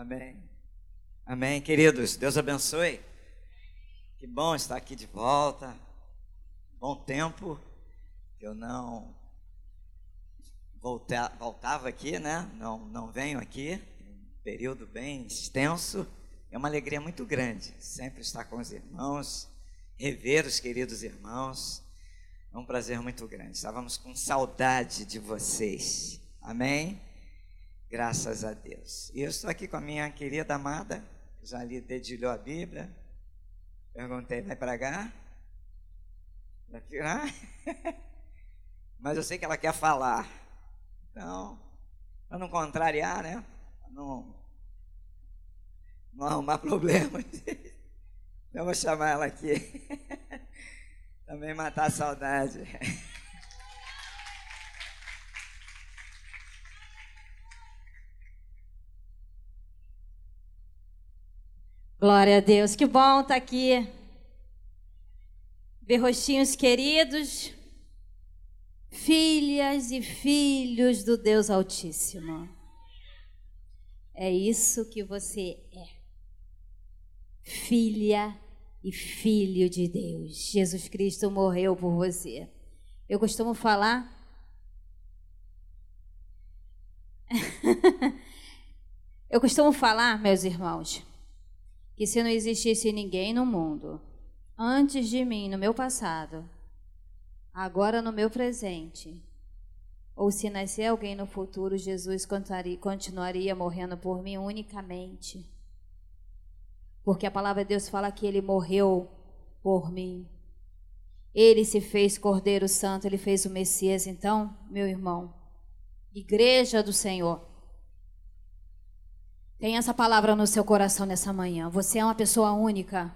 Amém. Amém, queridos. Deus abençoe. Que bom estar aqui de volta. Bom tempo. Eu não volta, voltava aqui, né? Não, não venho aqui. Um período bem extenso. É uma alegria muito grande sempre estar com os irmãos, rever os queridos irmãos. É um prazer muito grande. Estávamos com saudade de vocês. Amém? Graças a Deus. E eu estou aqui com a minha querida amada, já lhe dedilhou a Bíblia. Perguntei, vai cá? Vai virar? Mas eu sei que ela quer falar. Então, para não contrariar, né? Não, não arrumar problemas. Eu vou chamar ela aqui. Também matar a saudade. Glória a Deus, que bom estar tá aqui. Ver rostinhos queridos, filhas e filhos do Deus Altíssimo. É isso que você é. Filha e filho de Deus. Jesus Cristo morreu por você. Eu costumo falar. Eu costumo falar, meus irmãos, que se não existisse ninguém no mundo, antes de mim, no meu passado, agora no meu presente, ou se nascer alguém no futuro, Jesus continuaria morrendo por mim unicamente. Porque a palavra de Deus fala que ele morreu por mim. Ele se fez Cordeiro Santo, ele fez o Messias. Então, meu irmão, igreja do Senhor, tem essa palavra no seu coração nessa manhã. Você é uma pessoa única,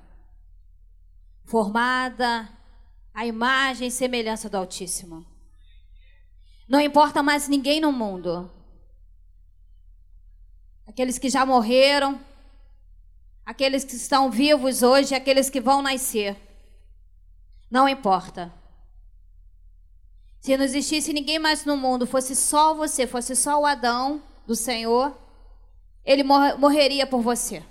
formada à imagem e semelhança do Altíssimo. Não importa mais ninguém no mundo. Aqueles que já morreram, aqueles que estão vivos hoje, aqueles que vão nascer. Não importa. Se não existisse ninguém mais no mundo, fosse só você, fosse só o Adão do Senhor, ele morreria por você.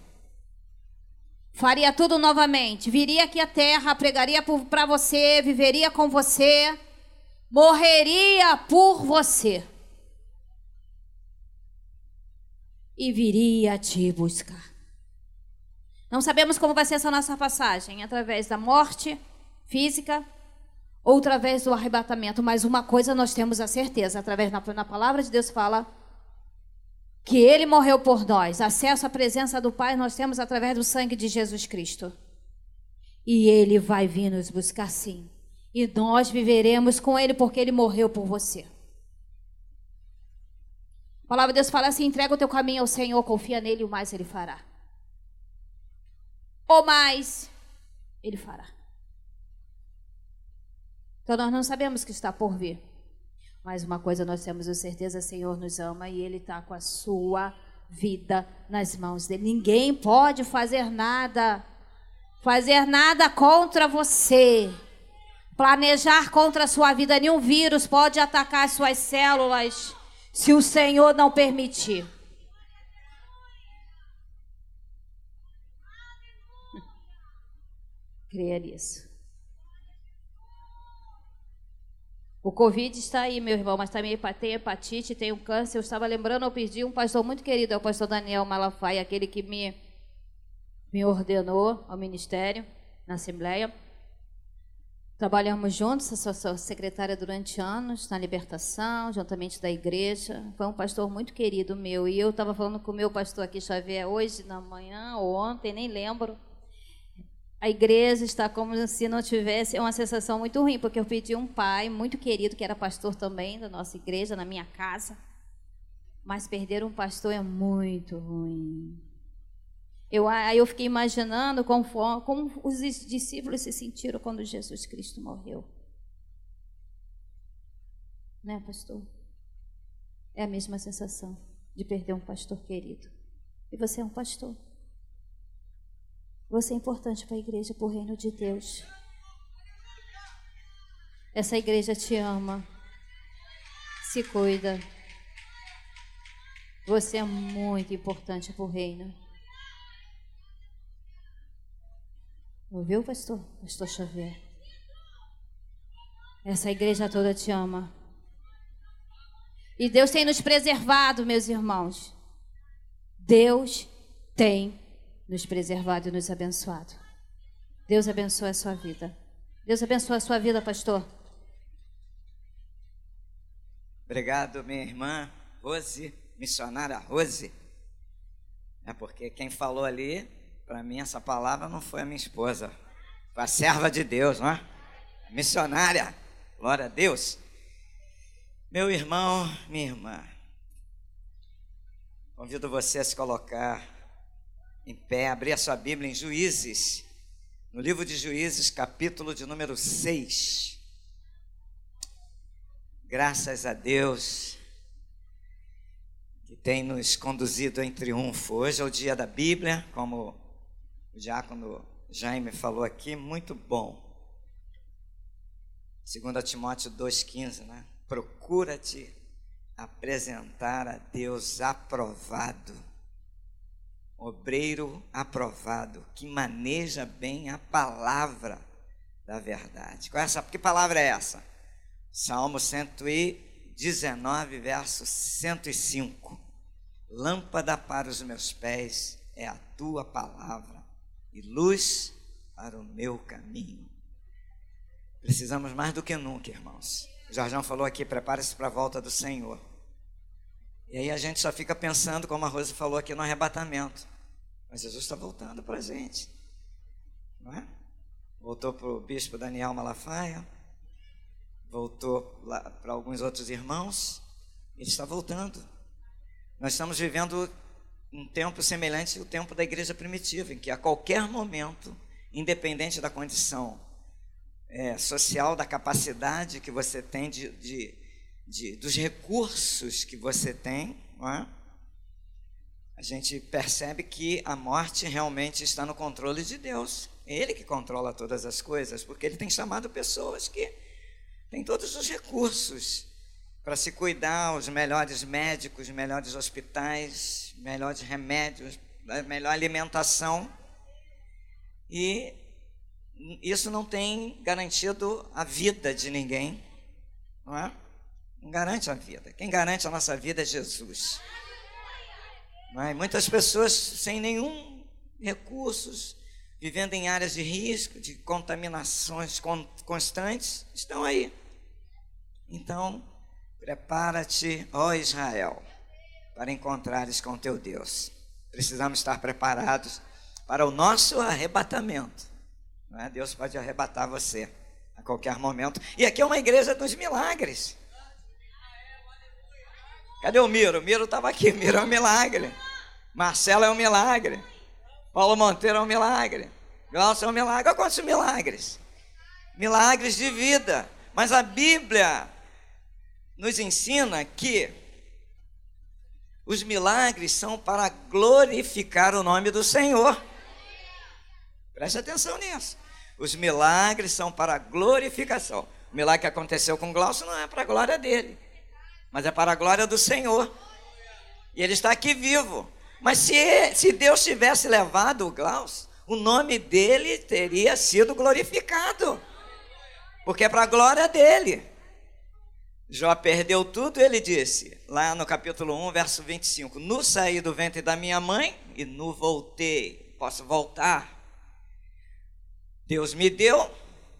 Faria tudo novamente. Viria aqui à terra, pregaria para você, viveria com você, morreria por você. E viria te buscar. Não sabemos como vai ser essa nossa passagem através da morte física ou através do arrebatamento, mas uma coisa nós temos a certeza, através da palavra de Deus fala que ele morreu por nós. Acesso à presença do Pai nós temos através do sangue de Jesus Cristo. E ele vai vir nos buscar sim. E nós viveremos com ele porque ele morreu por você. A palavra de Deus fala assim: entrega o teu caminho ao Senhor, confia nele e o mais ele fará. Ou mais ele fará. Então nós não sabemos o que está por vir. Mas uma coisa nós temos a certeza, o Senhor nos ama e Ele está com a sua vida nas mãos dele. Ninguém pode fazer nada, fazer nada contra você, planejar contra a sua vida. Nenhum vírus pode atacar as suas células se o Senhor não permitir. Creia nisso. O Covid está aí, meu irmão, mas também tem hepatite, tem um câncer. Eu estava lembrando, eu pedi um pastor muito querido, é o pastor Daniel Malafaia, aquele que me, me ordenou ao ministério, na Assembleia. Trabalhamos juntos, eu sou secretária durante anos na libertação, juntamente da igreja. Foi um pastor muito querido meu. E eu estava falando com o meu pastor aqui, Xavier, hoje na manhã ou ontem, nem lembro a igreja está como se não tivesse, é uma sensação muito ruim, porque eu pedi um pai muito querido, que era pastor também da nossa igreja, na minha casa, mas perder um pastor é muito ruim. Eu, aí eu fiquei imaginando como, os discípulos se sentiram quando Jesus Cristo morreu. Né, pastor? É a mesma sensação de perder um pastor querido. E você é um pastor. Você é importante para a igreja, para o reino de Deus. Essa igreja te ama. Se cuida. Você é muito importante para o reino. Ouviu, pastor? Pastor Xavier. Essa igreja toda te ama. E Deus tem nos preservado, meus irmãos. Deus tem nos preservado e nos abençoado. Deus abençoe a sua vida. Deus abençoe a sua vida, pastor. Obrigado, minha irmã Rose, missionária Rose. É porque quem falou ali, para mim, essa palavra não foi a minha esposa, foi a serva de Deus, não é? Missionária, glória a Deus. Meu irmão, minha irmã, convido você a se colocar em pé, abrir a sua Bíblia em Juízes, no livro de Juízes, capítulo de número 6. Graças a Deus que tem nos conduzido em triunfo. Hoje é o dia da Bíblia, como o diácono Jaime falou aqui, muito bom. 2 Timóteo 2,15, né? procura-te apresentar a Deus aprovado, obreiro aprovado, que maneja bem a palavra da verdade. Qual é essa? Que palavra é essa? Salmo 119, verso 105. Lâmpada para os meus pés é a tua palavra e luz para o meu caminho. Precisamos mais do que nunca, irmãos, o Jorjão falou aqui, prepare-se para a volta do Senhor. E aí a gente só fica pensando, como a Rosa falou aqui, no arrebatamento. Mas Jesus está voltando para a gente. Não é? Voltou para o bispo Daniel Malafaia. Voltou para alguns outros irmãos. Ele está voltando. Nós estamos vivendo um tempo semelhante ao tempo da igreja primitiva, em que a qualquer momento, independente da condição é, social, da capacidade que você tem, de, de, de dos recursos que você tem, é? A gente percebe que a morte realmente está no controle de Deus. É Ele que controla todas as coisas, porque Ele tem chamado pessoas que têm todos os recursos para se cuidar, os melhores médicos, os melhores hospitais, melhores remédios, melhor alimentação. E isso não tem garantido a vida de ninguém, não é? Não garante a vida. Quem garante a nossa vida é Jesus. É? Muitas pessoas sem nenhum recursos, vivendo em áreas de risco, de contaminações constantes, estão aí. Então, prepara-te, ó Israel, para encontrares com teu Deus. Precisamos estar preparados para o nosso arrebatamento. É? Deus pode arrebatar você a qualquer momento. E aqui é uma igreja dos milagres. Cadê o Miro? O Miro estava aqui. Miro é um milagre. Marcelo é um milagre. Paulo Monteiro é um milagre. Glaucio é um milagre. Olha quantos milagres. Milagres de vida. Mas a Bíblia nos ensina que os milagres são para glorificar o nome do Senhor. Preste atenção nisso. Os milagres são para glorificação. O milagre que aconteceu com Glaucio não é para a glória dele, mas é para a glória do Senhor. E ele está aqui vivo. Mas se, se Deus tivesse levado o Glaucio, o nome dele teria sido glorificado, porque é para a glória dele. Jó perdeu tudo, ele disse, lá no capítulo 1, verso 25: No saí do ventre da minha mãe e no voltei, posso voltar Deus me deu,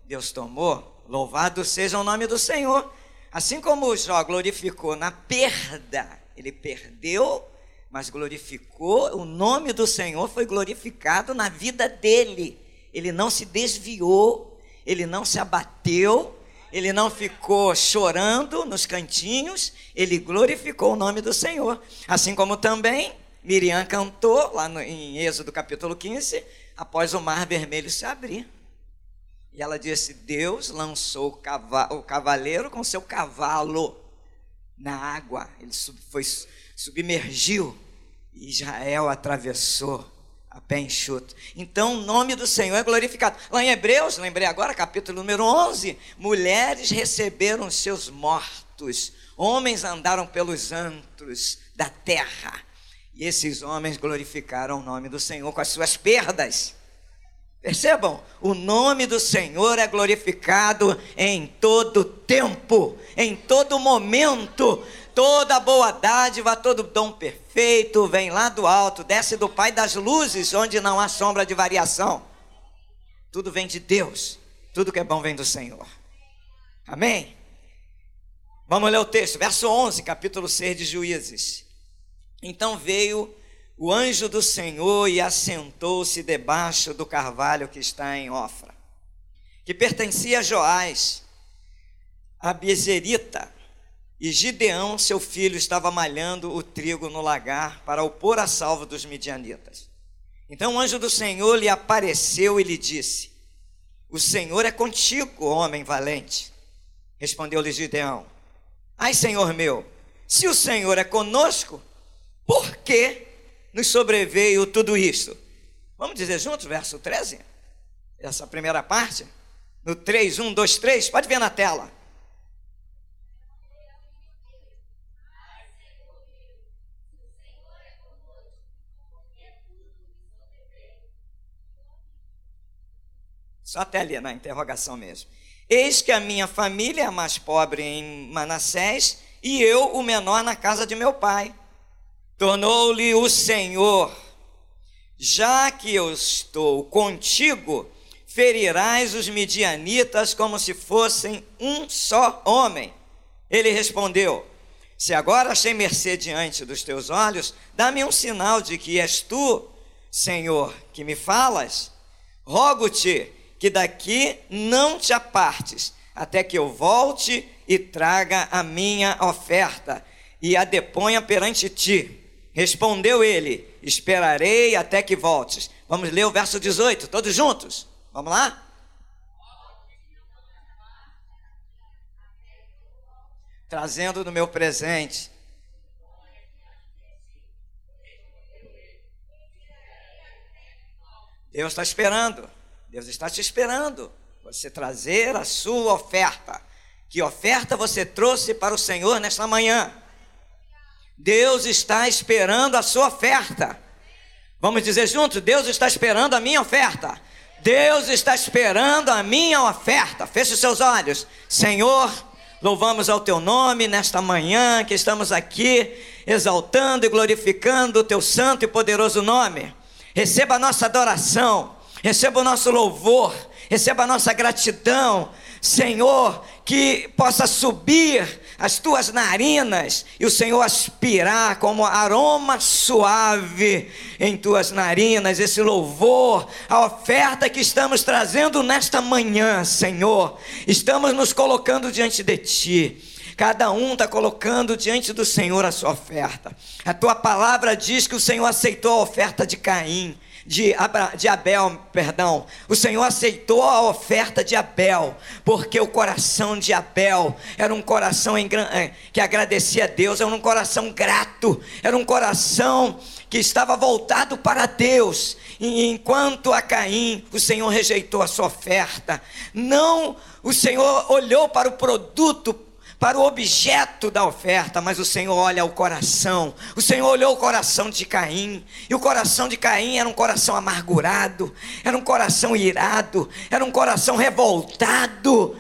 Deus tomou. Louvado seja o nome do Senhor. Assim como Jó glorificou na perda, ele perdeu, mas glorificou, o nome do Senhor foi glorificado na vida dele. Ele não se desviou, ele não se abateu, ele não ficou chorando nos cantinhos, ele glorificou o nome do Senhor. Assim como também Miriam cantou lá no, em Êxodo capítulo 15, após o mar vermelho se abrir. E ela disse: Deus lançou o, cavaleiro com seu cavalo na água. Ele foi, submergiu e Israel atravessou a pé enxuto. Então o nome do Senhor é glorificado. Lá em Hebreus, lembrei agora, capítulo número 11: mulheres receberam seus mortos, homens andaram pelos antros, da terra. E esses homens glorificaram o nome do Senhor com as suas perdas. Percebam, o nome do Senhor é glorificado em todo tempo, em todo momento. Toda boa dádiva, todo dom perfeito vem lá do alto, desce do Pai das luzes, onde não há sombra de variação. Tudo vem de Deus, tudo que é bom vem do Senhor. Amém? Vamos ler o texto, verso 11, capítulo 6 de Juízes. Então veio o anjo do Senhor e assentou-se debaixo do carvalho que está em Ofra, que pertencia a Joás, a Bezerita, e Gideão, seu filho, estava malhando o trigo no lagar para o pôr a salvo dos midianitas. Então o anjo do Senhor lhe apareceu e lhe disse: O Senhor é contigo, homem valente. Respondeu-lhe Gideão: Ai, Senhor meu, se o Senhor é conosco, por que nos sobreveio tudo isto? Vamos dizer juntos, verso 13? Essa primeira parte? No 3, 1, 2, 3, pode ver na tela. Só até ali na interrogação mesmo. Eis que a minha família é mais pobre em Manassés e eu o menor na casa de meu pai. Tornou-lhe o Senhor: Já que eu estou contigo, ferirás os midianitas como se fossem um só homem. Ele respondeu: Se agora achei mercê diante dos teus olhos, dá-me um sinal de que és tu, Senhor, que me falas. Rogo-te que daqui não te apartes, até que eu volte e traga a minha oferta e a deponha perante ti. Respondeu ele: Esperarei até que voltes. Vamos ler o verso 18, todos juntos. Vamos lá? Trazendo no meu presente. Deus está esperando. Deus está te esperando você trazer a sua oferta. Que oferta você trouxe para o Senhor nesta manhã? Deus está esperando a sua oferta. Vamos dizer juntos: Deus está esperando a minha oferta. Deus está esperando a minha oferta. Feche os seus olhos. Senhor, louvamos ao teu nome nesta manhã que estamos aqui exaltando e glorificando o teu santo e poderoso nome. Receba a nossa adoração receba o nosso louvor, receba a nossa gratidão, Senhor, que possa subir as tuas narinas e o Senhor aspirar como aroma suave em tuas narinas, esse louvor, a oferta que estamos trazendo nesta manhã, Senhor, estamos nos colocando diante de Ti. Cada um está colocando diante do Senhor a sua oferta. A tua palavra diz que o Senhor aceitou a oferta de Caim de, de Abel, perdão. O Senhor aceitou a oferta de Abel, porque o coração de Abel era um coração em, eh, que agradecia a Deus, era um coração grato, era um coração que estava voltado para Deus. E enquanto a Caim, o Senhor rejeitou a sua oferta. Não, o Senhor olhou para o produto para o objeto da oferta, mas o Senhor olha o coração. O Senhor olhou o coração de Caim, e o coração de Caim era um coração amargurado, era um coração irado, era um coração revoltado.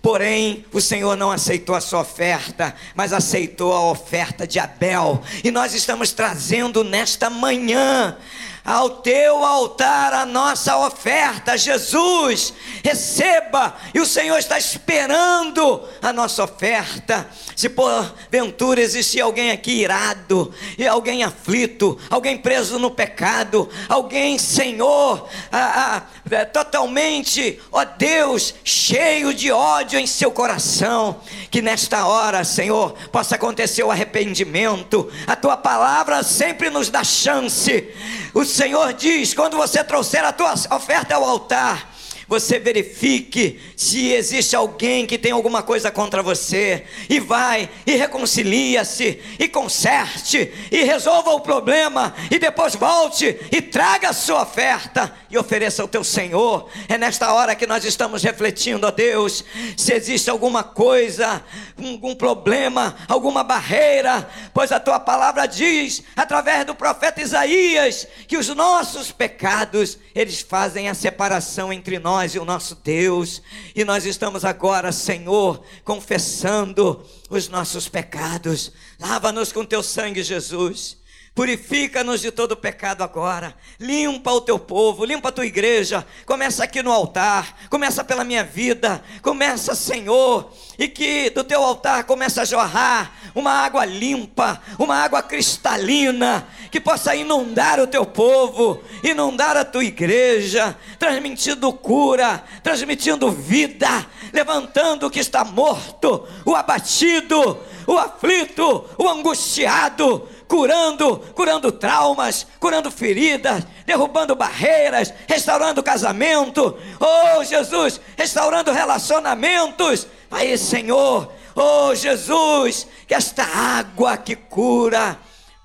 Porém, o Senhor não aceitou a sua oferta, mas aceitou a oferta de Abel. E nós estamos trazendo nesta manhã ao teu altar a nossa oferta, Jesus, receba, e o Senhor está esperando a nossa oferta. Se porventura existir alguém aqui irado, e alguém aflito, alguém preso no pecado, alguém, Senhor, ah, ah, totalmente, ó Deus, cheio de ódio em seu coração, que nesta hora, Senhor, possa acontecer o arrependimento, a tua palavra sempre nos dá chance. O Senhor diz: quando você trouxer a tua oferta ao altar, você verifique se existe alguém que tem alguma coisa contra você, e vai, e reconcilia-se, e conserte, e resolva o problema, e depois volte e traga a sua oferta e ofereça ao teu Senhor. É nesta hora que nós estamos refletindo, ó Deus, se existe alguma coisa, algum problema, alguma barreira, pois a tua palavra diz, através do profeta Isaías, que os nossos pecados, eles fazem a separação entre nós e o nosso Deus. E nós estamos agora, Senhor, confessando os nossos pecados. Lava-nos com teu sangue, Jesus. Purifica-nos de todo pecado agora. Limpa o teu povo, limpa a tua igreja. Começa aqui no altar, começa pela minha vida. Começa, Senhor, e que do teu altar comece a jorrar uma água limpa, uma água cristalina, que possa inundar o teu povo, inundar a tua igreja, transmitindo cura, transmitindo vida, levantando o que está morto, o abatido, o aflito, o angustiado curando, curando traumas, curando feridas, derrubando barreiras, restaurando casamento. Oh, Jesus, restaurando relacionamentos. Aí, Senhor, oh, Jesus, que esta água que cura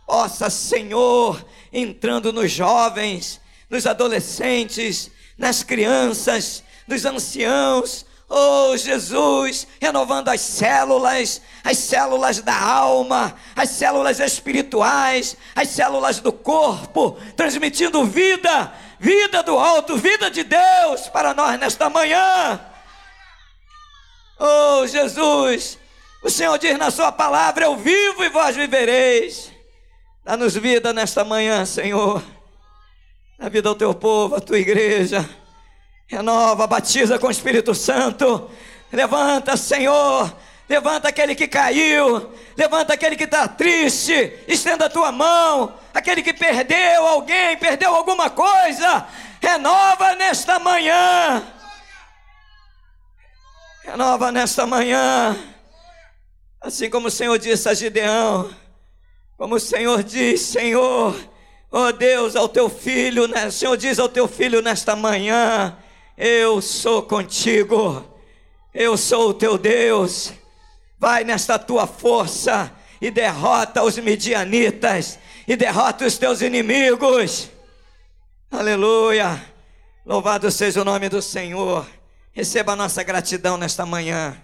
possa, Senhor, entrando nos jovens, nos adolescentes, nas crianças, nos anciãos, Oh Jesus, renovando as células, as células da alma, as células espirituais, as células do corpo, transmitindo vida, vida do alto, vida de Deus para nós nesta manhã. Oh Jesus, o Senhor diz na Sua palavra: Eu vivo e vós vivereis. Dá-nos vida nesta manhã, Senhor. Na vida ao teu povo, à tua igreja. Renova, batiza com o Espírito Santo. Levanta, Senhor. Levanta aquele que caiu. Levanta aquele que está triste. Estenda a tua mão. Aquele que perdeu alguém, perdeu alguma coisa. Renova nesta manhã. Renova nesta manhã. Assim como o Senhor disse a Gideão. Como o Senhor diz, Senhor. Oh Deus, ao teu filho, né? o Senhor diz ao teu filho nesta manhã eu sou contigo, eu sou o teu Deus. Vai nesta tua força e derrota os midianitas e derrota os teus inimigos. Aleluia. Louvado seja o nome do Senhor. Receba a nossa gratidão nesta manhã.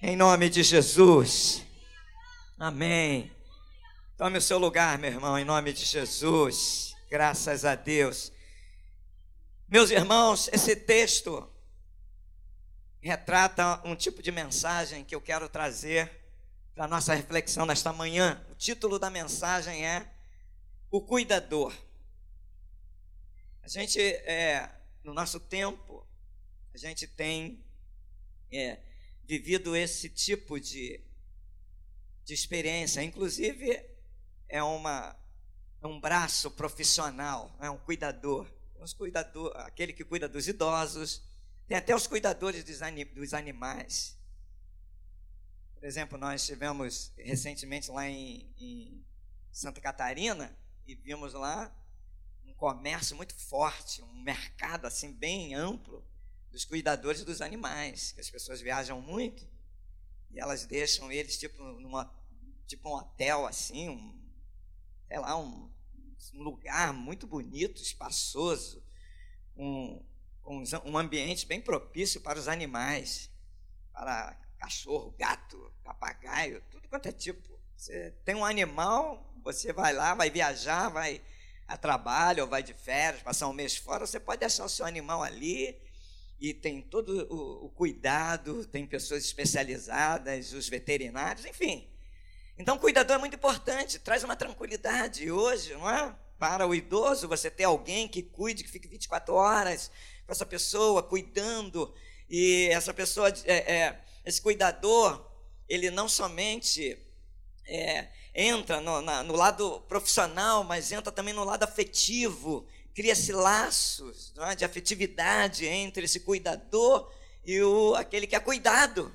Em nome de Jesus. Amém. Tome o seu lugar, meu irmão, em nome de Jesus. Graças a Deus. Meus irmãos, esse texto retrata um tipo de mensagem que eu quero trazer para nossa reflexão nesta manhã. O título da mensagem é O Cuidador. A gente, é, no nosso tempo, a gente tem é, vivido esse tipo de, de experiência. Inclusive, é, uma, é um braço profissional, é um cuidador os cuidador, aquele que cuida dos idosos, tem até os cuidadores dos, anim, dos animais. Por exemplo, nós estivemos recentemente lá em, em Santa Catarina e vimos lá um comércio muito forte, um mercado assim bem amplo dos cuidadores dos animais, que as pessoas viajam muito e elas deixam eles tipo numa tipo um hotel assim, um, sei lá, um, um lugar muito bonito, espaçoso, um, um, ambiente bem propício para os animais, para cachorro, gato, papagaio, tudo quanto é tipo. Você tem um animal, você vai lá, vai viajar, vai a trabalho ou vai de férias, passar um mês fora, você pode deixar o seu animal ali e tem todo o, o cuidado, tem pessoas especializadas, os veterinários, enfim. Então, cuidador é muito importante, traz uma tranquilidade hoje, não é? Para o idoso, você ter alguém que cuide, que fique 24 horas com essa pessoa, cuidando, e essa pessoa, é, é, esse cuidador, ele não somente é, entra no, na, no, lado profissional, mas entra também no lado afetivo, cria-se laços é? de afetividade entre esse cuidador e o, aquele que é cuidado.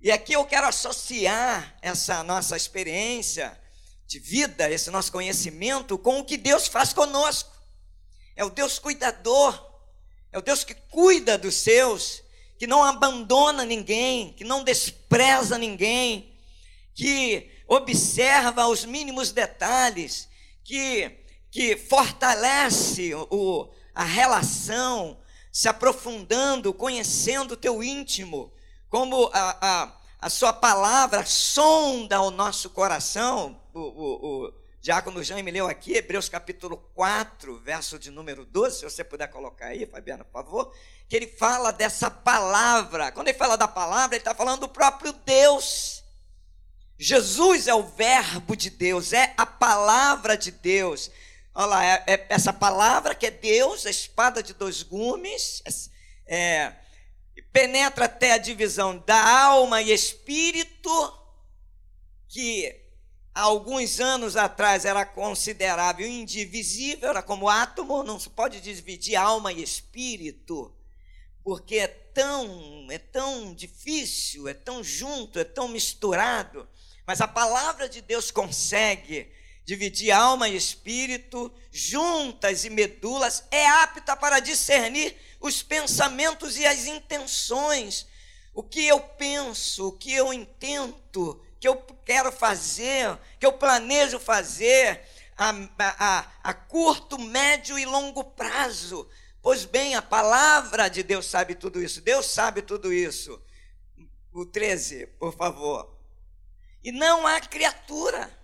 E aqui eu quero associar essa nossa experiência de vida, esse nosso conhecimento, com o que Deus faz conosco. É o Deus cuidador. É o Deus que cuida dos seus, que não abandona ninguém, que não despreza ninguém, que observa os mínimos detalhes, que, que fortalece o, a relação, se aprofundando, conhecendo o teu íntimo, como a, a, a sua palavra sonda o nosso coração. O, o, o Diácono Jaime leu aqui, Hebreus capítulo 4, verso de número 12, se você puder colocar aí, Fabiana, por favor, que ele fala dessa palavra. Quando ele fala da palavra, ele está falando do próprio Deus. Jesus é o Verbo de Deus, é a palavra de Deus. Olha lá, é, é essa palavra que é Deus, a espada de dois gumes, é, penetra até a divisão da alma e espírito, que há alguns anos atrás era considerável indivisível, era como átomo, não se pode dividir alma e espírito, porque é tão, é tão difícil, é tão junto, é tão misturado. Mas a palavra de Deus consegue dividir alma e espírito, juntas e medulas, é apta para discernir os pensamentos e as intenções, o que eu penso, o que eu intento, que eu quero fazer, que eu planejo fazer a, a, a curto, médio e longo prazo. Pois bem, a palavra de Deus sabe tudo isso, Deus sabe tudo isso. O 13, por favor. E não há criatura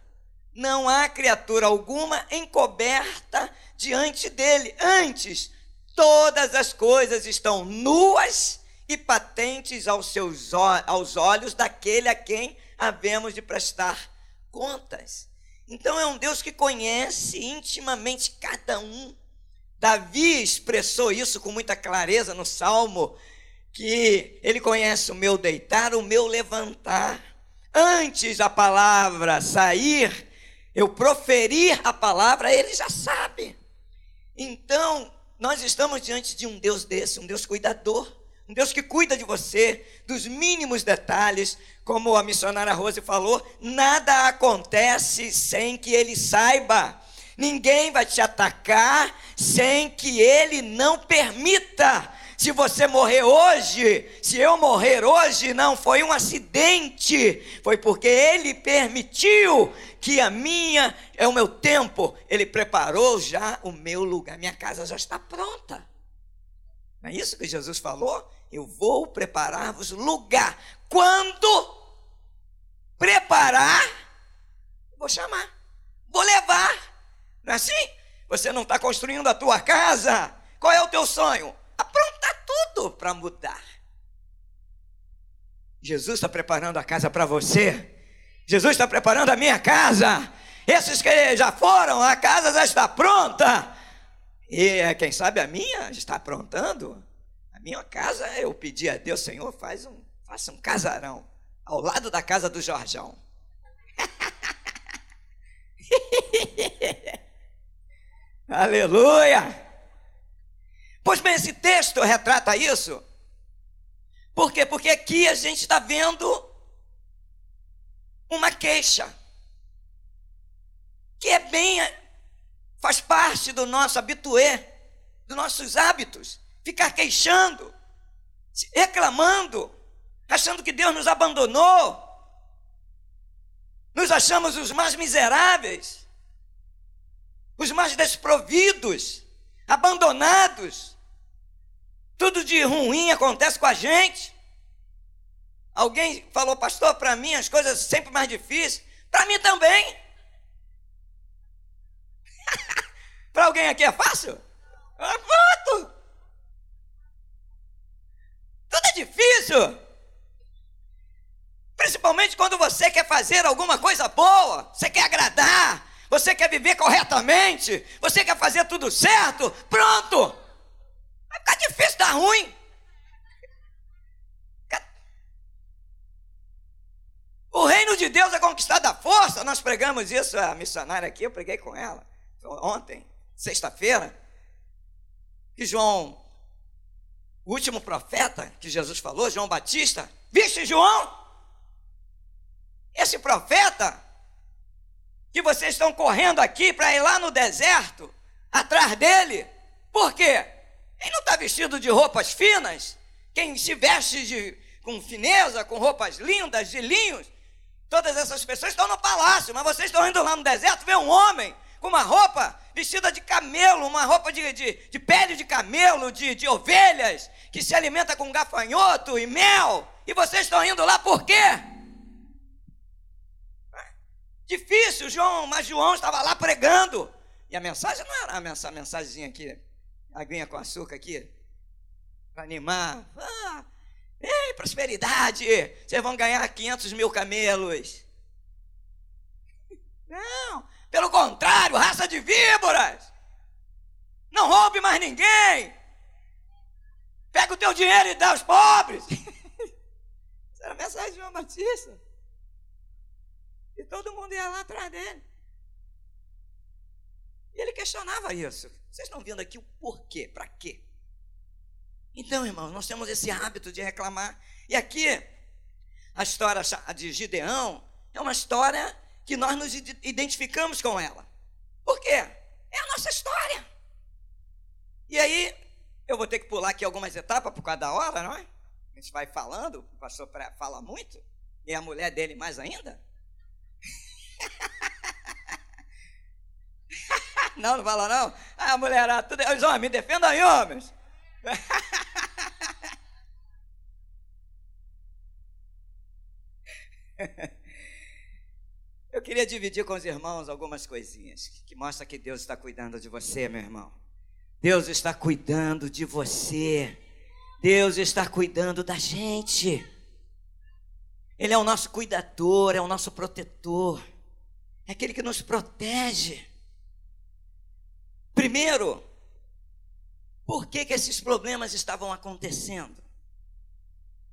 não há criatura alguma encoberta diante dele. Antes, todas as coisas estão nuas e patentes aos, seus, aos olhos daquele a quem havemos de prestar contas. Então é um Deus que conhece intimamente cada um. Davi expressou isso com muita clareza no Salmo, que ele conhece o meu deitar, o meu levantar. Antes da palavra sair, eu proferir a palavra, ele já sabe. Então, nós estamos diante de um Deus desse, um Deus cuidador, um Deus que cuida de você, dos mínimos detalhes, como a missionária Rose falou, nada acontece sem que ele saiba. Ninguém vai te atacar sem que ele não permita. Se você morrer hoje, se eu morrer hoje, não foi um acidente, foi porque ele permitiu que a minha é o meu tempo. Ele preparou já o meu lugar. Minha casa já está pronta. Não é isso que Jesus falou? Eu vou preparar-vos lugar. Quando preparar, vou chamar, vou levar. Não é assim? Você não está construindo a tua casa. Qual é o teu sonho? Aprontar tudo para mudar. Jesus está preparando a casa para você. Jesus está preparando a minha casa. Esses que já foram, a casa já está pronta. E quem sabe a minha está aprontando. A minha casa, eu pedi a Deus, Senhor, faz um, faça um casarão ao lado da casa do Jorjão. Aleluia! Pois bem, esse texto retrata isso. Por quê? Porque aqui a gente está vendo uma queixa, que é bem, faz parte do nosso habitué, dos nossos hábitos, ficar queixando, reclamando, achando que Deus nos abandonou, nos achamos os mais miseráveis, os mais desprovidos, abandonados. Tudo de ruim acontece com a gente. Alguém falou, pastor, para mim as coisas sempre mais difíceis. Para mim também. para alguém aqui é fácil? É pronto. Tudo é difícil. Principalmente quando você quer fazer alguma coisa boa, você quer agradar, você quer viver corretamente, você quer fazer tudo certo, pronto. Ficar difícil, dar ruim. O reino de Deus é conquistado à força. Nós pregamos isso, a missionária aqui, eu preguei com ela ontem, sexta-feira, que João, o último profeta que Jesus falou, João Batista, viste João? Esse profeta que vocês estão correndo aqui para ir lá no deserto, atrás dele, por quê? Quem não está vestido de roupas finas, quem se veste de, com fineza, com roupas lindas, de linhos, todas essas pessoas estão no palácio, mas vocês estão indo lá no deserto ver um homem com uma roupa vestida de camelo, uma roupa de, de, de pele de camelo, de, de ovelhas, que se alimenta com gafanhoto e mel, e vocês estão indo lá por quê? Difícil, João, mas João estava lá pregando. E a mensagem não era essa mensagenzinha aqui, aguinha com açúcar aqui, para animar. Ah, ei, prosperidade, vocês vão ganhar 500 mil camelos. Não, pelo contrário, raça de víboras. Não roube mais ninguém. Pega o teu dinheiro e dá aos pobres. Essa era a mensagem de João Batista. E todo mundo ia lá atrás dele. E ele questionava isso. Vocês estão vendo aqui o porquê, para quê? Então, irmãos, nós temos esse hábito de reclamar. E aqui, a história de Gideão é uma história que nós nos identificamos com ela. Por quê? É a nossa história. E aí, eu vou ter que pular aqui algumas etapas por causa da hora, não é? A gente vai falando, o pastor fala muito, e a mulher dele mais ainda. não, não fala não. Ah, mulherada, tudo, os homens, me defendam aí, homens. Eu queria dividir com os irmãos algumas coisinhas que mostra que Deus está cuidando de você, meu irmão. Deus está cuidando de você. Deus está cuidando da gente. Ele é o nosso cuidador, é o nosso protetor é aquele que nos protege. Primeiro, por que, que esses problemas estavam acontecendo?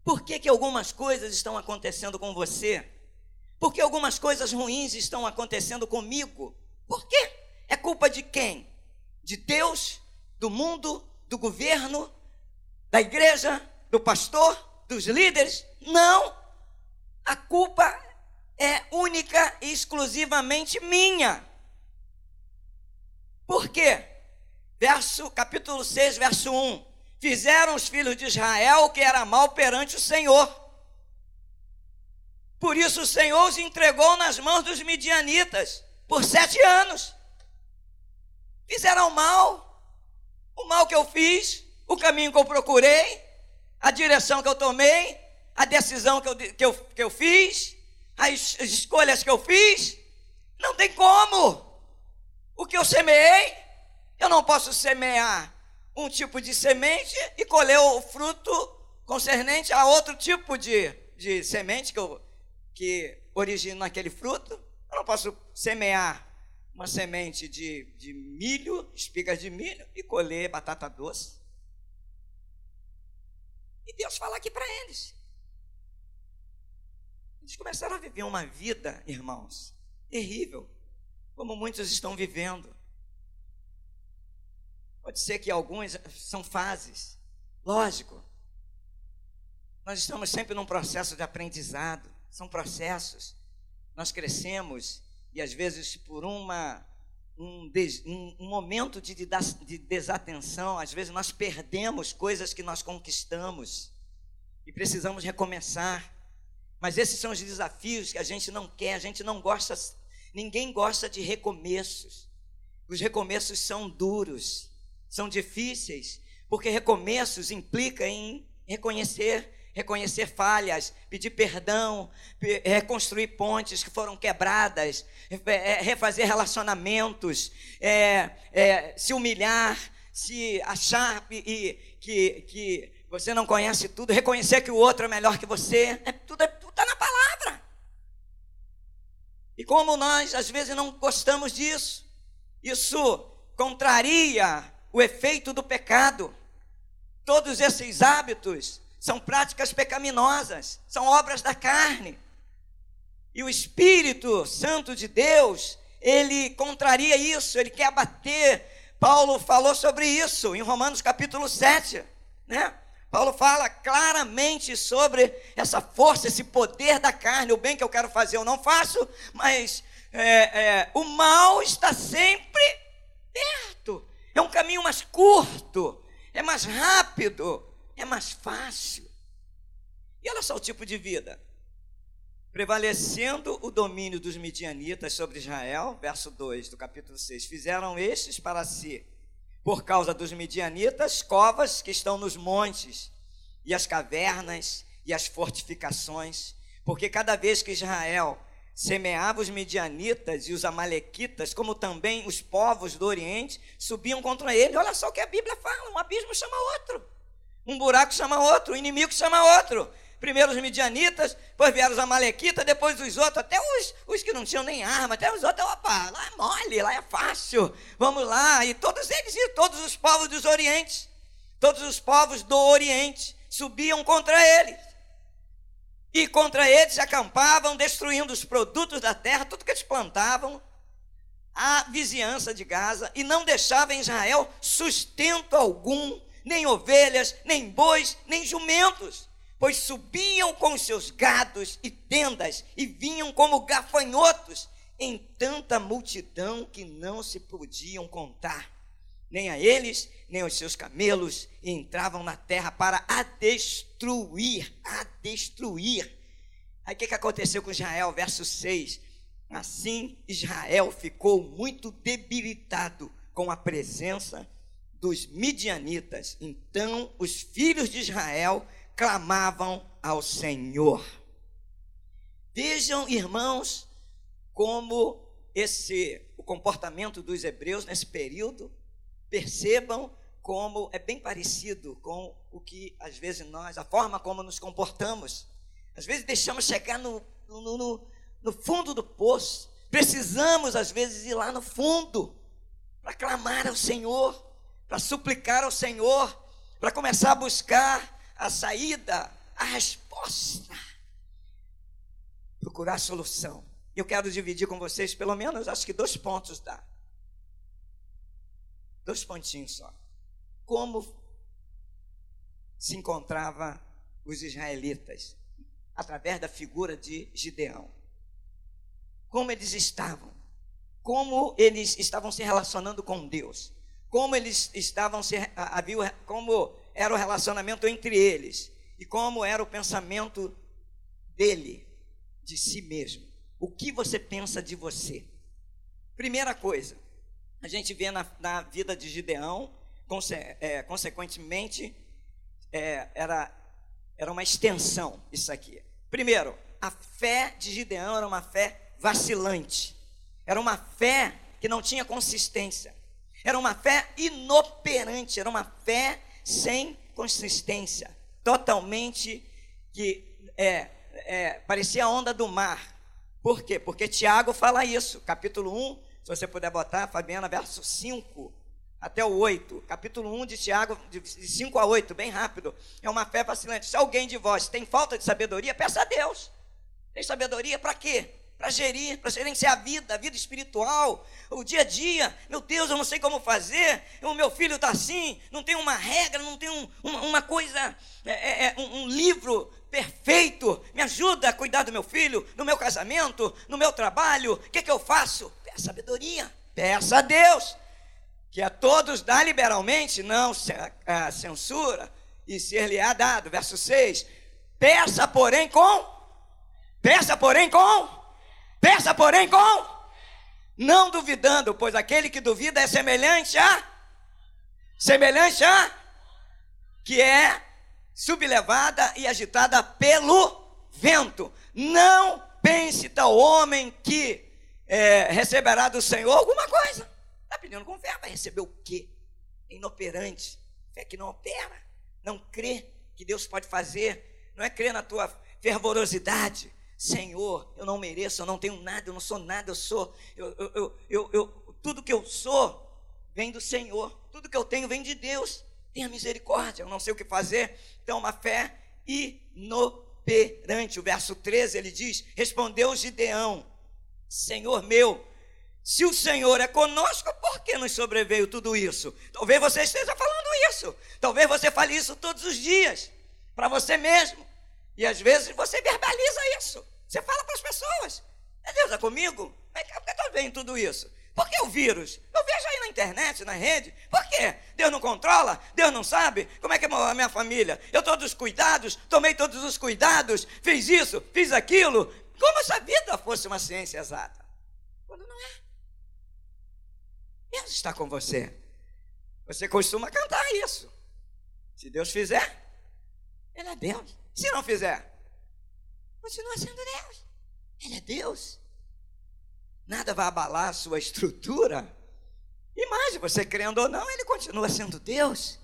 Por que, que algumas coisas estão acontecendo com você? Por que algumas coisas ruins estão acontecendo comigo? Por quê? É culpa de quem? De Deus, do mundo, do governo, da igreja, do pastor, dos líderes? Não! A culpa é única e exclusivamente minha. Por quê? Verso, capítulo 6, verso 1. Fizeram os filhos de Israel o que era mal perante o Senhor. Por isso o Senhor os entregou nas mãos dos midianitas por sete anos. Fizeram mal, o mal que eu fiz, o caminho que eu procurei, a direção que eu tomei, a decisão que eu, que eu, que eu fiz, as escolhas que eu fiz, não tem como. O que eu semeei, eu não posso semear um tipo de semente e colher o fruto concernente a outro tipo de, de semente que, que origina aquele fruto. Eu não posso semear uma semente de, de milho, espigas de milho, e colher batata doce. E Deus fala aqui para eles: eles começaram a viver uma vida, irmãos, terrível, como muitos estão vivendo. Pode ser que alguns são fases, lógico. Nós estamos sempre num processo de aprendizado, são processos. Nós crescemos e às vezes por uma um, des, um, um momento de, de desatenção, às vezes nós perdemos coisas que nós conquistamos e precisamos recomeçar. Mas esses são os desafios que a gente não quer, a gente não gosta, ninguém gosta de recomeços. Os recomeços são duros, são difíceis, porque recomeços implica em reconhecer reconhecer falhas, pedir perdão, reconstruir pontes que foram quebradas, é, refazer relacionamentos, é, é, se humilhar, se achar e, que, que você não conhece tudo, reconhecer que o outro é melhor que você, é, tudo, é, tudo está na palavra. E como nós às vezes não gostamos disso, isso contraria o efeito do pecado. Todos esses hábitos são práticas pecaminosas, são obras da carne. E o Espírito Santo de Deus, ele contraria isso, ele quer abater. Paulo falou sobre isso em Romanos capítulo 7, né? Paulo fala claramente sobre essa força, esse poder da carne. O bem que eu quero fazer eu não faço, mas é, é, o mal está sempre perto. É um caminho mais curto. é mais rápido, é mais fácil. E olha só o tipo de vida. Prevalecendo o domínio dos midianitas sobre Israel, verso 2 do capítulo 6, fizeram estes para si, por causa dos midianitas, covas que estão nos montes, e as cavernas, e as fortificações, porque cada vez que Israel semeava os midianitas e os amalequitas, como também os povos do Oriente, subiam contra ele. Olha só o que a Bíblia fala: um abismo chama outro, um buraco chama outro, um inimigo chama outro. Primeiro os midianitas, depois vieram os amalequitas, depois os outros, até os, os que não tinham nem arma, até os outros, opa, lá é mole, lá é fácil, vamos lá. E todos eles, e todos os povos dos Orientes, todos os povos do Oriente subiam contra eles. E contra eles acampavam, destruindo os produtos da terra, tudo que eles plantavam, a vizinhança de Gaza, e não deixava em Israel sustento algum, nem ovelhas, nem bois, nem jumentos, pois subiam com seus gados e tendas e vinham como gafanhotos em tanta multidão que não se podiam contar, nem a eles, nem aos seus camelos, e entravam na terra para a destruir, a destruir. Aí o que, que aconteceu com Israel? Verso 6. Assim Israel ficou muito debilitado com a presença dos midianitas. Então os filhos de Israel clamavam ao Senhor. Vejam, irmãos, como esse o comportamento dos hebreus nesse período, percebam como é bem parecido com o que às vezes nós, a forma como nos comportamos. Às vezes deixamos chegar no, no, no, no fundo do poço. Precisamos, às vezes, ir lá no fundo para clamar ao Senhor, para suplicar ao Senhor, para começar a buscar a saída, a resposta. Procurar solução. Eu quero dividir com vocês pelo menos, acho que dois pontos dá. Dois pontinhos só como se encontrava os israelitas através da figura de Gideão. Como eles estavam, como eles estavam se relacionando com Deus, como eles estavam se havia, como era o relacionamento entre eles e como era o pensamento dele de si mesmo. O que você pensa de você? Primeira coisa, a gente vê na, na vida de Gideão conse é, consequentemente, é, era, era uma extensão isso aqui. Primeiro, a fé de Gideão era uma fé vacilante, era uma fé que não tinha consistência, era uma fé inoperante, era uma fé sem consistência, totalmente que é, é, parecia a onda do mar. Por quê? Porque Tiago fala isso, capítulo 1, se você puder botar, Fabiana, verso 5 até o 8, capítulo 1 de Tiago, de 5 a 8, bem rápido. É uma fé vacilante. Se alguém de vós tem falta de sabedoria, peça a Deus. Tem sabedoria para quê? Para gerir, para gerenciar a vida, a vida espiritual, o dia a dia. Meu Deus, eu não sei como fazer. O meu filho está assim, não tem uma regra, não tem um, uma, uma, coisa, é, é, é, um, um livro perfeito. Me ajuda a cuidar do meu filho, no meu casamento, no meu trabalho. O que, é que eu faço? Peça sabedoria. Peça a Deus que a todos dá liberalmente, não a censura, e ser-lhe-á dado. Verso 6. Peça, porém, com. Peça, porém, com. Peça, porém, com. Não duvidando, pois aquele que duvida é semelhante a. Semelhante a. Que é sublevada e agitada pelo vento. Não pense tal homem que é, receberá do Senhor alguma coisa. Está pedindo com fé, vai receber o quê? Inoperante. Fé que não opera. Não crê que Deus pode fazer. Não é crer na tua fervorosidade. Senhor, eu não mereço, eu não tenho nada, eu não sou nada, eu sou. Eu, eu, eu, eu, tudo que eu sou vem do Senhor. Tudo que eu tenho vem de Deus. Tenha misericórdia, eu não sei o que fazer. Então, uma fé inoperante. O verso 13 ele diz: Respondeu Gideão, Senhor meu, se o Senhor é conosco, por que nos sobreveio tudo isso? Talvez você esteja falando isso. Talvez você fale isso todos os dias, para você mesmo. E às vezes você verbaliza isso. Você fala para as pessoas: é Deus é comigo? Por que está vendo tudo isso? Por que o vírus? Eu vejo aí na internet, na rede. Por quê? Deus não controla? Deus não sabe? Como é que é a minha família? Eu todos os cuidados, tomei todos os cuidados, fiz isso, fiz aquilo. Como se a vida fosse uma ciência exata. Quando não é. Deus está com você. Você costuma cantar isso. Se Deus fizer, Ele é Deus. Se não fizer, continua sendo Deus. Ele é Deus. Nada vai abalar a sua estrutura. E mais, você crendo ou não, Ele continua sendo Deus.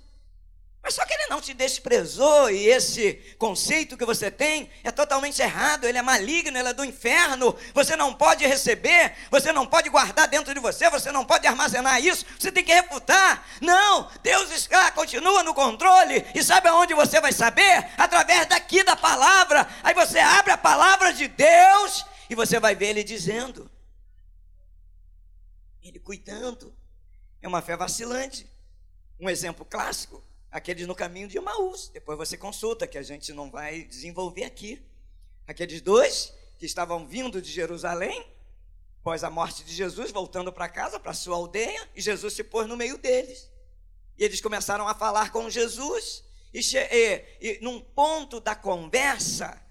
Mas só que ele não te desprezou e esse conceito que você tem é totalmente errado, ele é maligno, ele é do inferno. Você não pode receber, você não pode guardar dentro de você, você não pode armazenar isso, você tem que refutar. Não, Deus está, continua no controle. E sabe aonde você vai saber? Através daqui da palavra. Aí você abre a palavra de Deus e você vai ver ele dizendo. Ele cuidando. É uma fé vacilante. Um exemplo clássico aqueles no caminho de Emaús. Depois você consulta, que a gente não vai desenvolver aqui. Aqueles dois que estavam vindo de Jerusalém, após a morte de Jesus, voltando para casa, para sua aldeia, e Jesus se pôs no meio deles. E eles começaram a falar com Jesus, e, e, e num ponto da conversa,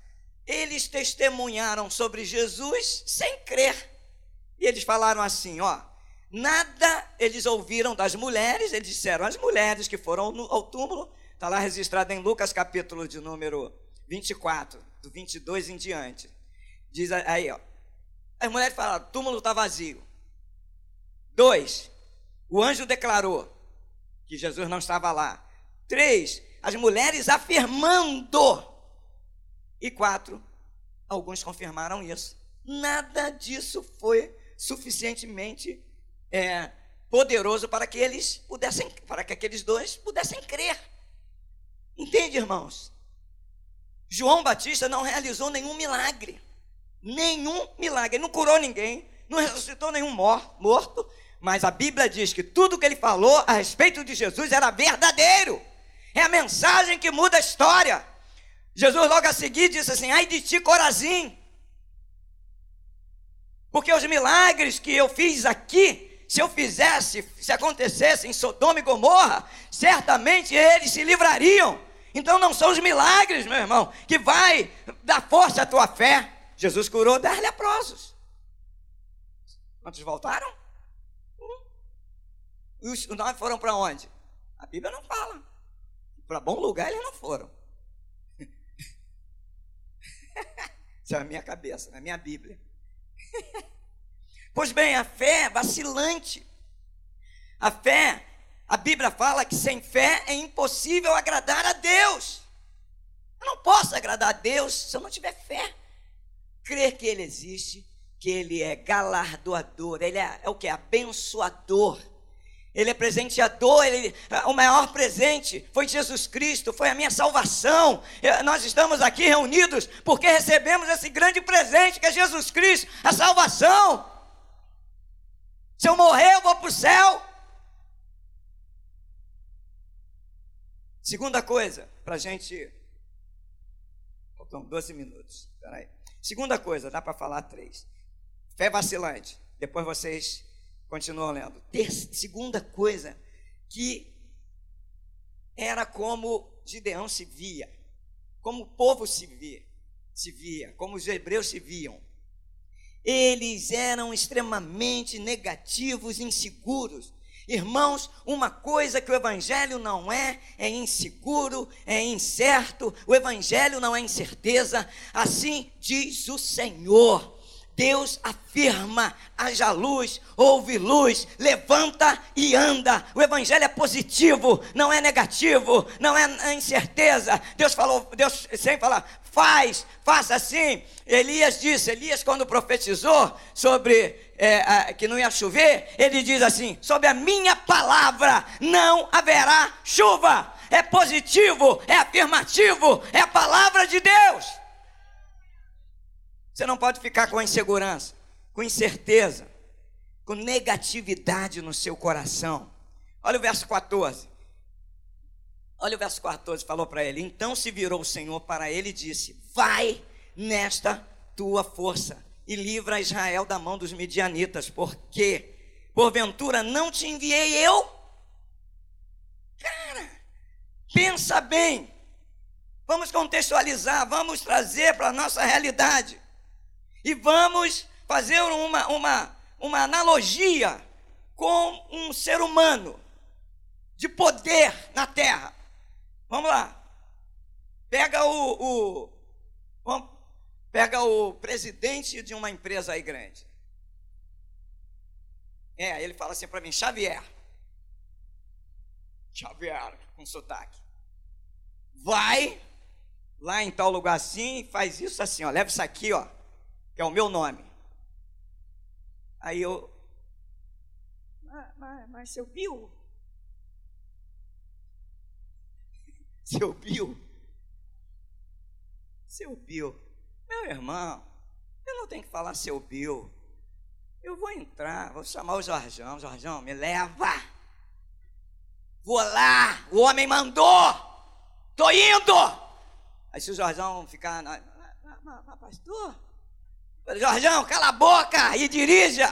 eles testemunharam sobre Jesus sem crer. E eles falaram assim: ó, Nada eles ouviram das mulheres, eles disseram, as mulheres que foram ao túmulo, está lá registrado em Lucas capítulo de número 24, do 22 em diante. Diz aí, ó. As mulheres falaram, o túmulo está vazio. Dois, o anjo declarou que Jesus não estava lá. Três, as mulheres afirmando. E quatro, alguns confirmaram isso. Nada disso foi suficientemente é, poderoso para que eles pudessem, para que aqueles dois pudessem crer. Entende, irmãos? João Batista não realizou nenhum milagre. Nenhum milagre. Ele não curou ninguém, não ressuscitou nenhum morto, mas a Bíblia diz que tudo que ele falou a respeito de Jesus era verdadeiro. É a mensagem que muda a história. Jesus logo a seguir disse assim: Ai de ti, Corazim. Porque os milagres que eu fiz aqui se eu fizesse, se acontecesse em Sodoma e Gomorra, certamente eles se livrariam. Então não são os milagres, meu irmão, que vai dar força à tua fé. Jesus curou dez leprosos. Quantos voltaram? Um. E os nove foram para onde? A Bíblia não fala. Para bom lugar eles não foram. Isso é a minha cabeça, na minha Bíblia. Pois bem, a fé é vacilante. A fé, a Bíblia fala que sem fé é impossível agradar a Deus. Eu não posso agradar a Deus se eu não tiver fé. Crer que Ele existe, que Ele é galardoador, Ele é, é o que? Abençoador. Ele é presenteador, ele, o maior presente foi Jesus Cristo, foi a minha salvação. Nós estamos aqui reunidos porque recebemos esse grande presente que é Jesus Cristo, a salvação. Se eu morrer, eu vou para o céu. Segunda coisa, para a gente. Faltam 12 minutos. Peraí. Segunda coisa, dá para falar três. Fé vacilante. Depois vocês continuam lendo. Segunda coisa, que era como Gideão se via, como o povo se via, se via, como os hebreus se viam eles eram extremamente negativos, inseguros. Irmãos, uma coisa que o Evangelho não é, é inseguro, é incerto, o Evangelho não é incerteza, assim diz o Senhor. Deus afirma: haja luz, ouve luz, levanta e anda. O evangelho é positivo, não é negativo, não é incerteza. Deus falou, Deus sempre fala: faz, faça assim. Elias disse, Elias quando profetizou sobre é, a, que não ia chover, ele diz assim: sobre a minha palavra não haverá chuva. É positivo, é afirmativo, é a palavra de Deus. Você não pode ficar com insegurança, com incerteza, com negatividade no seu coração. Olha o verso 14. Olha o verso 14, falou para ele: Então se virou o Senhor para ele e disse: Vai nesta tua força e livra Israel da mão dos midianitas, porque porventura não te enviei eu? Cara, pensa bem. Vamos contextualizar, vamos trazer para a nossa realidade. E vamos fazer uma, uma, uma analogia com um ser humano de poder na terra. Vamos lá. Pega o, o vamos, pega o presidente de uma empresa aí grande. É, ele fala assim para mim, Xavier. Xavier, com sotaque. Vai lá em tal lugar assim faz isso assim, ó. Leva isso aqui, ó, que é o meu nome. Aí eu. Mas, mas, seu Bill? Seu Bill? Seu Bill. Meu irmão, eu não tenho que falar seu Bill. Eu vou entrar, vou chamar o Jorjão. Jorjão, me leva. Vou lá, o homem mandou. Tô indo. Aí se o Jorjão ficar, mas, pastor, Jorjão, cala a boca e dirija.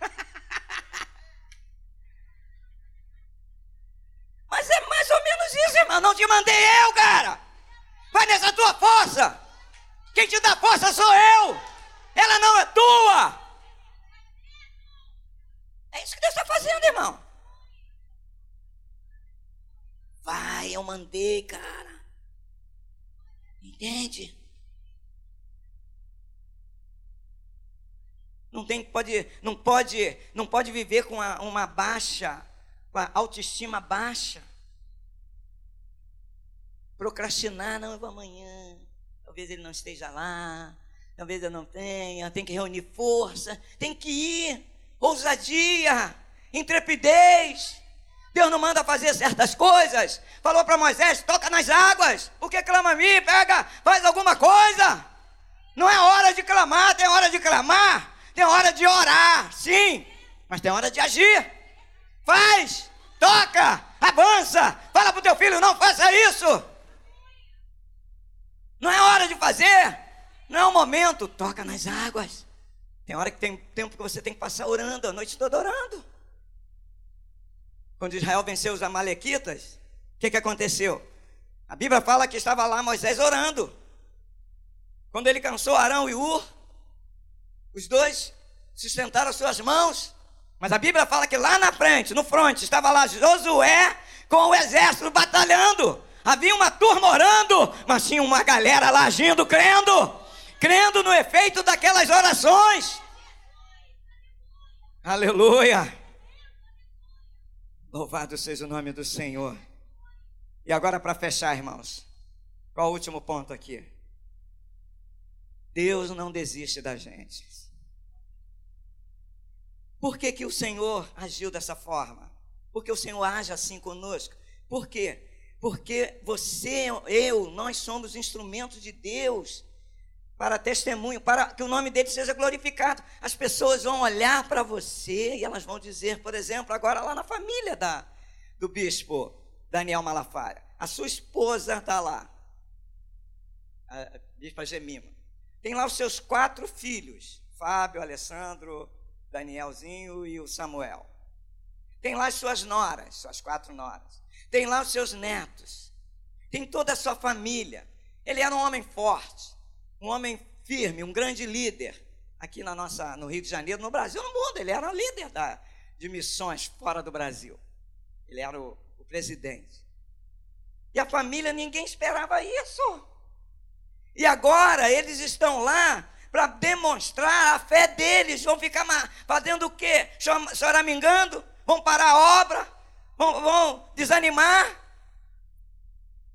Mas é mais ou menos isso, irmão. Não te mandei eu, cara. Vai nessa tua força. Quem te dá força sou eu. Ela não é tua. É isso que Deus está fazendo, irmão. Vai, eu mandei, cara. Entende? Não tem, pode, não pode, não pode viver com uma, uma baixa, com a autoestima baixa. Procrastinar, não, eu vou amanhã. Talvez ele não esteja lá. Talvez eu não tenha. Tem que reunir força. Tem que ir. Ousadia, intrepidez. Deus não manda fazer certas coisas. Falou para Moisés: toca nas águas. O que clama a mim? Pega, faz alguma coisa. Não é hora de clamar, tem hora de clamar. Tem hora de orar, sim, mas tem hora de agir. Faz, toca, avança. Fala para o teu filho: não faça isso. Não é hora de fazer, não é o momento. Toca nas águas. Tem hora que tem tempo que você tem que passar orando, a noite toda orando. Quando Israel venceu os Amalequitas, o que, que aconteceu? A Bíblia fala que estava lá Moisés orando. Quando ele cansou Arão e Ur, os dois sustentaram suas mãos. Mas a Bíblia fala que lá na frente, no fronte, estava lá Josué com o exército batalhando. Havia uma turma orando, mas tinha uma galera lá agindo, crendo, crendo no efeito daquelas orações. Aleluia! Louvado seja o nome do Senhor. E agora, para fechar, irmãos, qual o último ponto aqui? Deus não desiste da gente. Por que, que o Senhor agiu dessa forma? Porque o Senhor age assim conosco? Por quê? Porque você, eu, nós somos instrumentos de Deus para testemunho, para que o nome dele seja glorificado. As pessoas vão olhar para você e elas vão dizer, por exemplo, agora lá na família da, do bispo Daniel Malafaia, a sua esposa está lá, a bispa Gemima. Tem lá os seus quatro filhos, Fábio, Alessandro, Danielzinho e o Samuel. Tem lá as suas noras, suas quatro noras. Tem lá os seus netos. Tem toda a sua família. Ele era um homem forte, um homem firme, um grande líder aqui na nossa, no Rio de Janeiro, no Brasil, no mundo. Ele era líder da, de missões fora do Brasil. Ele era o, o presidente. E a família, ninguém esperava isso. E agora eles estão lá para demonstrar a fé deles. Vão ficar fazendo o quê? Choramingando? Vão parar a obra? Vão, vão desanimar?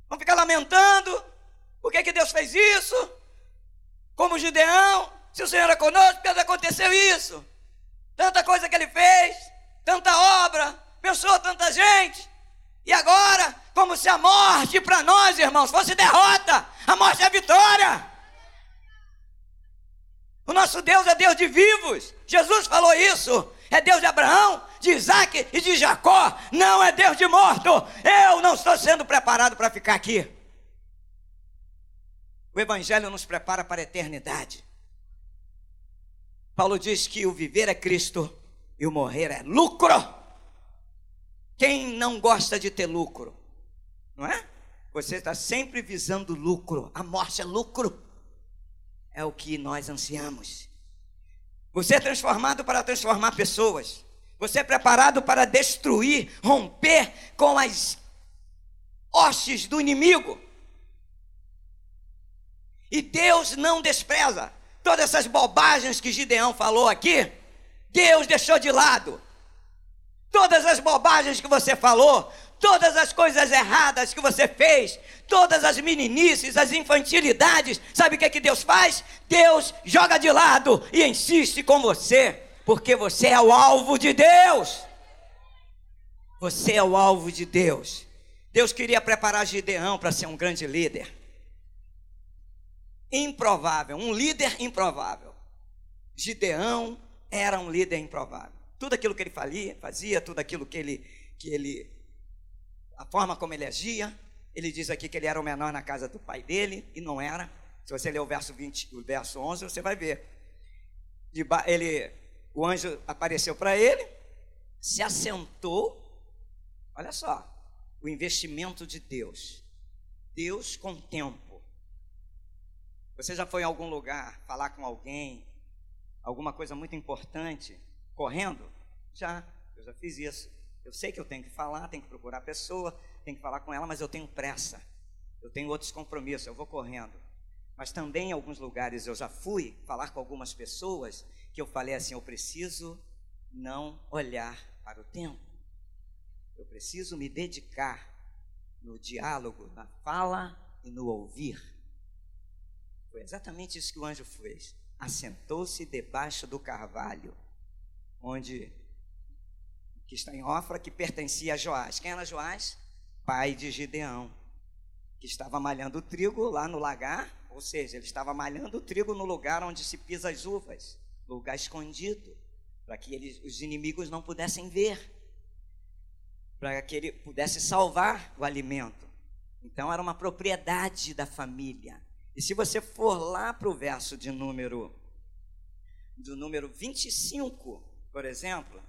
Vão ficar lamentando? Por que, que Deus fez isso? Como Gideão, se o Senhor é conosco, porque aconteceu isso? Tanta coisa que ele fez, tanta obra, pensou tanta gente. E agora, como se a morte para nós, irmãos, fosse derrota, a morte é a vitória. O nosso Deus é Deus de vivos. Jesus falou isso. É Deus de Abraão, de Isaac e de Jacó. Não é Deus de morto. Eu não estou sendo preparado para ficar aqui. O Evangelho nos prepara para a eternidade. Paulo diz que o viver é Cristo E o morrer é lucro. Quem não gosta de ter lucro? Não é? Você está sempre visando lucro. A morte é lucro. É o que nós ansiamos. Você é transformado para transformar pessoas. Você é preparado para destruir, romper com as hostes do inimigo. E Deus não despreza todas essas bobagens que Gideão falou aqui. Deus deixou de lado. Todas as bobagens que você falou, todas as coisas erradas que você fez, todas as meninices, as infantilidades, sabe o que, é que Deus faz? Deus joga de lado e insiste com você, porque você é o alvo de Deus. Você é o alvo de Deus. Deus queria preparar Gideão para ser um grande líder. Improvável, um líder improvável. Gideão era um líder improvável. Tudo aquilo que ele fazia, fazia tudo aquilo que ele, que ele, a forma como ele agia, ele diz aqui que ele era o menor na casa do pai dele, e não era. Se você ler o verso 20, o verso 11, você vai ver. Ele, o anjo apareceu para ele, se assentou. Olha só, o investimento de Deus. Deus com tempo. Você já foi em algum lugar falar com alguém, alguma coisa muito importante, correndo? Já, eu já fiz isso. Eu sei que eu tenho que falar, tenho que procurar a pessoa, tenho que falar com ela, mas eu tenho pressa. Eu tenho outros compromissos, eu vou correndo. Mas também em alguns lugares eu já fui falar com algumas pessoas que eu falei assim: eu preciso não olhar para o tempo. Eu preciso me dedicar no diálogo, na fala e no ouvir. Foi exatamente isso que o anjo fez. Assentou-se debaixo do carvalho, onde que está em Ofra, que pertencia a Joás. Quem era Joás? Pai de Gideão, que estava malhando o trigo lá no lagar, ou seja, ele estava malhando o trigo no lugar onde se pisa as uvas, lugar escondido, para que eles, os inimigos não pudessem ver para que ele pudesse salvar o alimento. Então era uma propriedade da família. E se você for lá para o verso de número do número 25, por exemplo,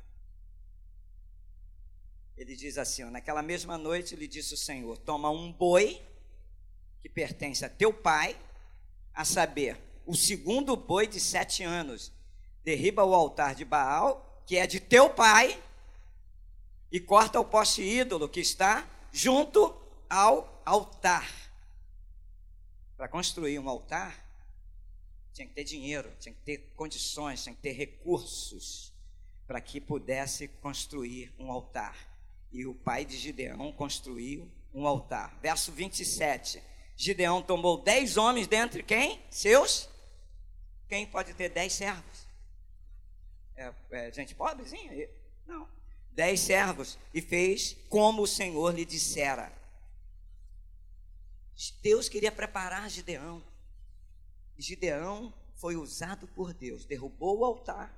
ele diz assim: ó, naquela mesma noite lhe disse o Senhor: toma um boi que pertence a teu pai, a saber, o segundo boi de sete anos, derriba o altar de Baal, que é de teu pai, e corta o poste ídolo que está junto ao altar. Para construir um altar, tinha que ter dinheiro, tinha que ter condições, tinha que ter recursos para que pudesse construir um altar. E o pai de Gideão construiu um altar. Verso 27. Gideão tomou dez homens dentre quem? Seus? Quem pode ter dez servos? É, é gente pobrezinha? Não dez servos e fez como o Senhor lhe dissera. Deus queria preparar Gideão. Gideão foi usado por Deus, derrubou o altar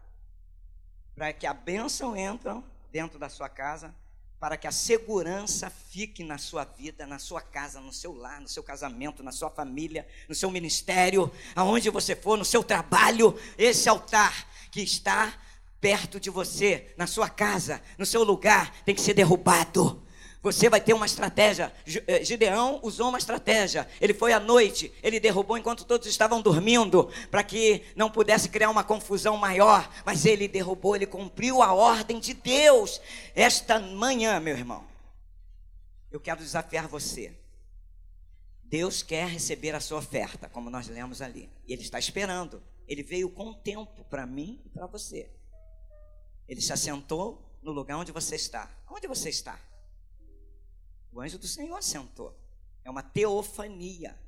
para que a bênção entre dentro da sua casa, para que a segurança fique na sua vida, na sua casa, no seu lar, no seu casamento, na sua família, no seu ministério, aonde você for, no seu trabalho, esse altar que está perto de você, na sua casa, no seu lugar, tem que ser derrubado. Você vai ter uma estratégia. Eh, Gideão usou uma estratégia. Ele foi à noite, ele derrubou enquanto todos estavam dormindo, para que não pudesse criar uma confusão maior. Mas ele derrubou, ele cumpriu a ordem de Deus. Esta manhã, meu irmão, eu quero desafiar você. Deus quer receber a sua oferta, como nós lemos ali. Ele está esperando. Ele veio com tempo para mim e para você. Ele se assentou no lugar onde você está. Onde você está? O anjo do Senhor assentou. É uma teofania.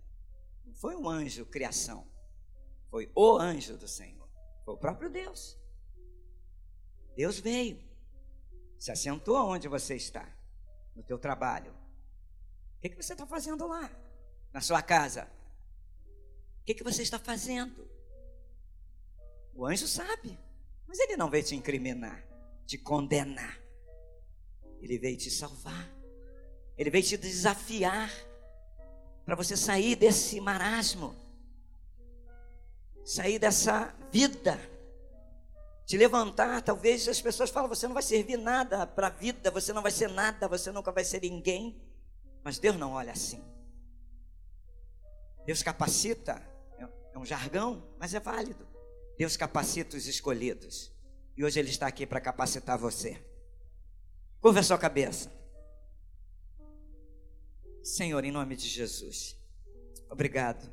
Não foi um anjo criação. Foi o anjo do Senhor. Foi o próprio Deus. Deus veio. Se assentou onde você está. No teu trabalho. O que, que você está fazendo lá? Na sua casa. O que, que você está fazendo? O anjo sabe. Mas ele não veio te incriminar, te condenar. Ele veio te salvar. Ele veio te desafiar para você sair desse marasmo, sair dessa vida te levantar. Talvez as pessoas falam: você não vai servir nada para a vida, você não vai ser nada, você nunca vai ser ninguém. Mas Deus não olha assim. Deus capacita, é um jargão, mas é válido. Deus capacita os escolhidos. E hoje Ele está aqui para capacitar você. Curva a sua cabeça. Senhor, em nome de Jesus, obrigado.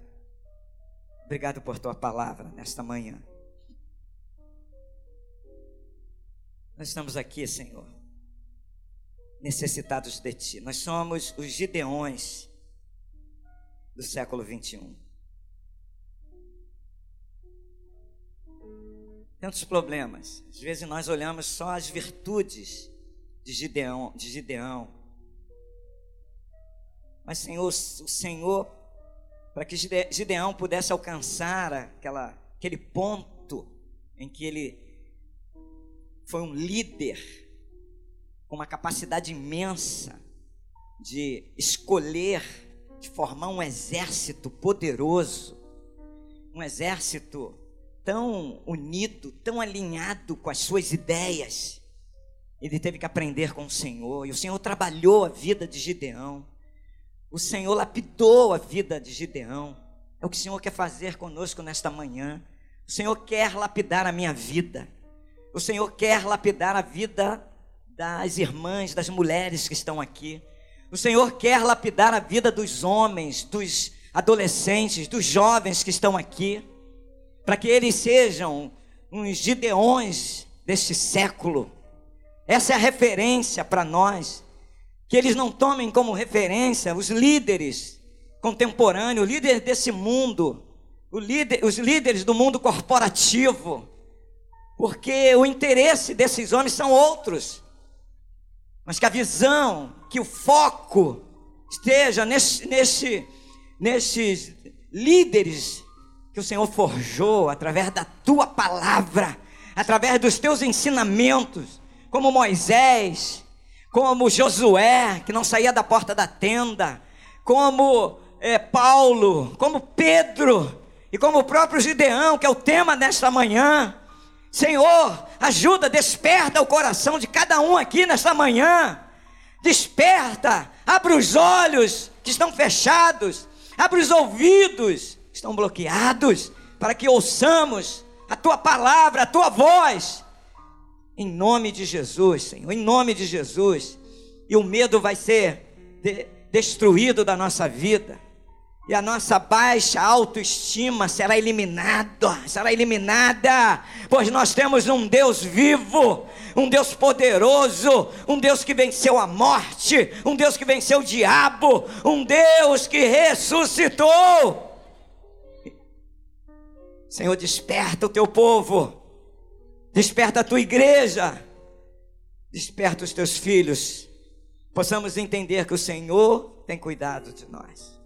Obrigado por tua palavra nesta manhã. Nós estamos aqui, Senhor, necessitados de Ti. Nós somos os Gideões do século 21. Tantos problemas. Às vezes nós olhamos só as virtudes de Gideão, de Gideão. Mas Senhor, o Senhor, para que Gideão pudesse alcançar aquela, aquele ponto em que ele foi um líder com uma capacidade imensa de escolher, de formar um exército poderoso, um exército tão unido, tão alinhado com as suas ideias. Ele teve que aprender com o Senhor, e o Senhor trabalhou a vida de Gideão. O Senhor lapidou a vida de Gideão. É o que o Senhor quer fazer conosco nesta manhã. O Senhor quer lapidar a minha vida. O Senhor quer lapidar a vida das irmãs, das mulheres que estão aqui. O Senhor quer lapidar a vida dos homens, dos adolescentes, dos jovens que estão aqui, para que eles sejam uns gideões deste século. Essa é a referência para nós. Que eles não tomem como referência os líderes contemporâneos, o líder desse mundo, líder, os líderes do mundo corporativo porque o interesse desses homens são outros. Mas que a visão, que o foco esteja nesse, nesse, nesses líderes que o Senhor forjou através da tua palavra, através dos teus ensinamentos, como Moisés, como Josué, que não saía da porta da tenda, como é, Paulo, como Pedro e como o próprio Gideão, que é o tema desta manhã. Senhor, ajuda, desperta o coração de cada um aqui nesta manhã. Desperta, abre os olhos que estão fechados, abre os ouvidos que estão bloqueados, para que ouçamos a tua palavra, a tua voz. Em nome de Jesus, Senhor, em nome de Jesus. E o medo vai ser de, destruído da nossa vida e a nossa baixa autoestima será eliminada, será eliminada, pois nós temos um Deus vivo, um Deus poderoso, um Deus que venceu a morte, um Deus que venceu o diabo, um Deus que ressuscitou. Senhor, desperta o teu povo, desperta a tua igreja, desperta os teus filhos, possamos entender que o Senhor tem cuidado de nós.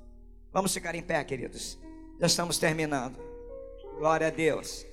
Vamos ficar em pé, queridos. Já estamos terminando. Glória a Deus.